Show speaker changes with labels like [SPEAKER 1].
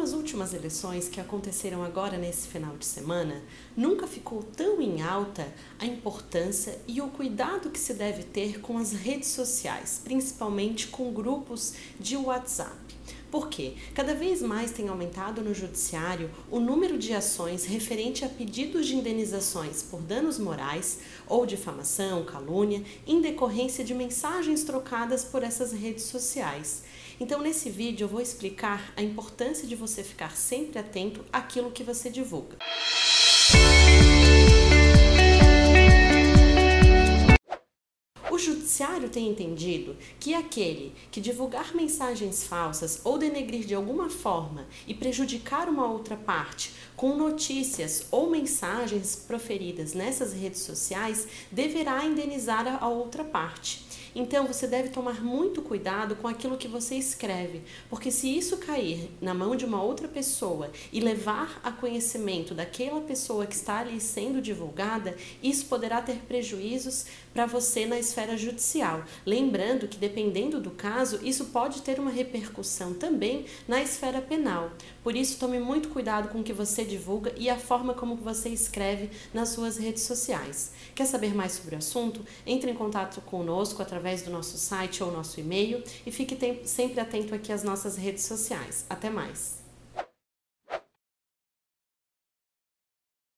[SPEAKER 1] Com as últimas eleições que aconteceram agora nesse final de semana, nunca ficou tão em alta a importância e o cuidado que se deve ter com as redes sociais, principalmente com grupos de WhatsApp. Por quê? Cada vez mais tem aumentado no judiciário o número de ações referente a pedidos de indenizações por danos morais ou difamação, calúnia, em decorrência de mensagens trocadas por essas redes sociais. Então, nesse vídeo eu vou explicar a importância de você ficar sempre atento àquilo que você divulga. Judiciário tem entendido que aquele que divulgar mensagens falsas ou denegrir de alguma forma e prejudicar uma outra parte com notícias ou mensagens proferidas nessas redes sociais deverá indenizar a outra parte. Então você deve tomar muito cuidado com aquilo que você escreve, porque se isso cair na mão de uma outra pessoa e levar a conhecimento daquela pessoa que está ali sendo divulgada, isso poderá ter prejuízos para você na esfera judicial. Lembrando que, dependendo do caso, isso pode ter uma repercussão também na esfera penal. Por isso, tome muito cuidado com o que você divulga e a forma como você escreve nas suas redes sociais. Quer saber mais sobre o assunto? Entre em contato conosco através através do nosso site ou nosso e-mail e fique sempre atento aqui às nossas redes sociais. Até mais!